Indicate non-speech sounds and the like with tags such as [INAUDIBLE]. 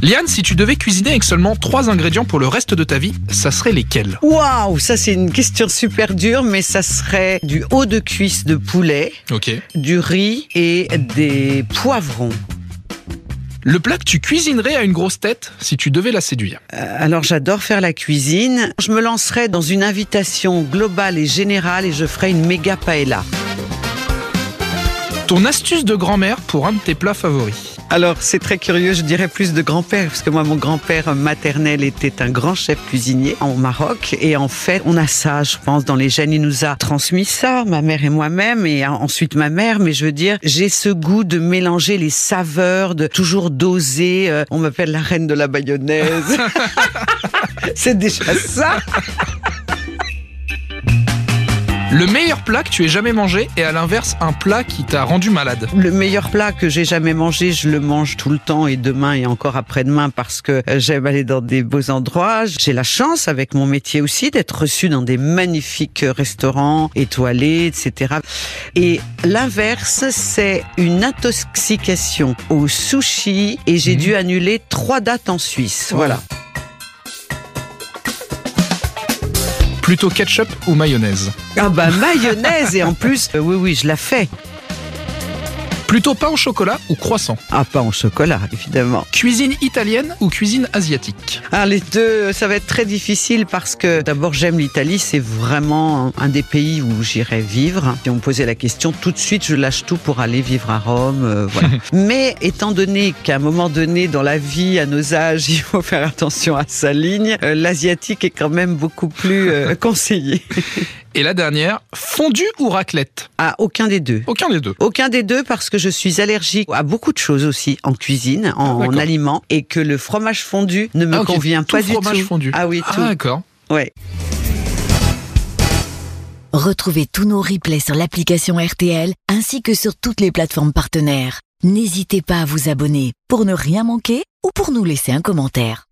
Liane, si tu devais cuisiner avec seulement trois ingrédients pour le reste de ta vie, ça serait lesquels? Waouh, ça c'est une question super dure, mais ça serait du haut de cuisse de poulet, Ok. du riz et des poivrons. Le plat que tu cuisinerais à une grosse tête si tu devais la séduire? Euh, Alors j'adore faire la cuisine. Je me lancerai dans une invitation globale et générale et je ferai une méga paella. Ton astuce de grand-mère pour un de tes plats favoris Alors c'est très curieux, je dirais plus de grand-père, parce que moi mon grand-père maternel était un grand chef cuisinier en Maroc. Et en fait, on a ça, je pense, dans les gènes. Il nous a transmis ça, ma mère et moi-même, et ensuite ma mère. Mais je veux dire, j'ai ce goût de mélanger les saveurs, de toujours doser. Euh, on m'appelle la reine de la mayonnaise. [LAUGHS] c'est déjà ça. Le meilleur plat que tu aies jamais mangé et à l'inverse un plat qui t'a rendu malade Le meilleur plat que j'ai jamais mangé, je le mange tout le temps et demain et encore après-demain parce que euh, j'aime aller dans des beaux endroits. J'ai la chance avec mon métier aussi d'être reçu dans des magnifiques restaurants étoilés, etc. Et l'inverse, c'est une intoxication au sushi et j'ai Mhm. dû annuler trois dates en Suisse. Voilà. Plutôt ketchup ou mayonnaise Ah bah mayonnaise et en plus, euh, oui oui, je la fais. Plutôt pain au chocolat ou croissant Ah pas en chocolat évidemment. Cuisine italienne ou cuisine asiatique Ah, les deux, ça va être très difficile parce que d'abord j'aime l'Italie, c'est vraiment un des pays où j'irai vivre. Si on me posait la question, tout de suite je lâche tout pour aller vivre à Rome. euh, voilà. [LAUGHS] Mais étant donné qu'à un moment donné dans la vie, à nos âges, [LAUGHS] il faut faire attention à sa ligne, euh, l'asiatique est quand même beaucoup plus euh, [LAUGHS] conseillé. Et la dernière, fondue ou raclette? Ah, aucun des deux. Aucun des deux. Aucun des deux parce que je suis allergique à beaucoup de choses aussi en cuisine, en, Ah, aliments, et que le fromage fondu ne me Ah, convient tout pas du fromage tout. fondu. Ah oui, Ah tout. d'accord. Ouais. Retrouvez tous nos replays sur l'application RTL ainsi que sur toutes les plateformes partenaires. N'hésitez pas à vous abonner pour ne rien manquer ou pour nous laisser un commentaire.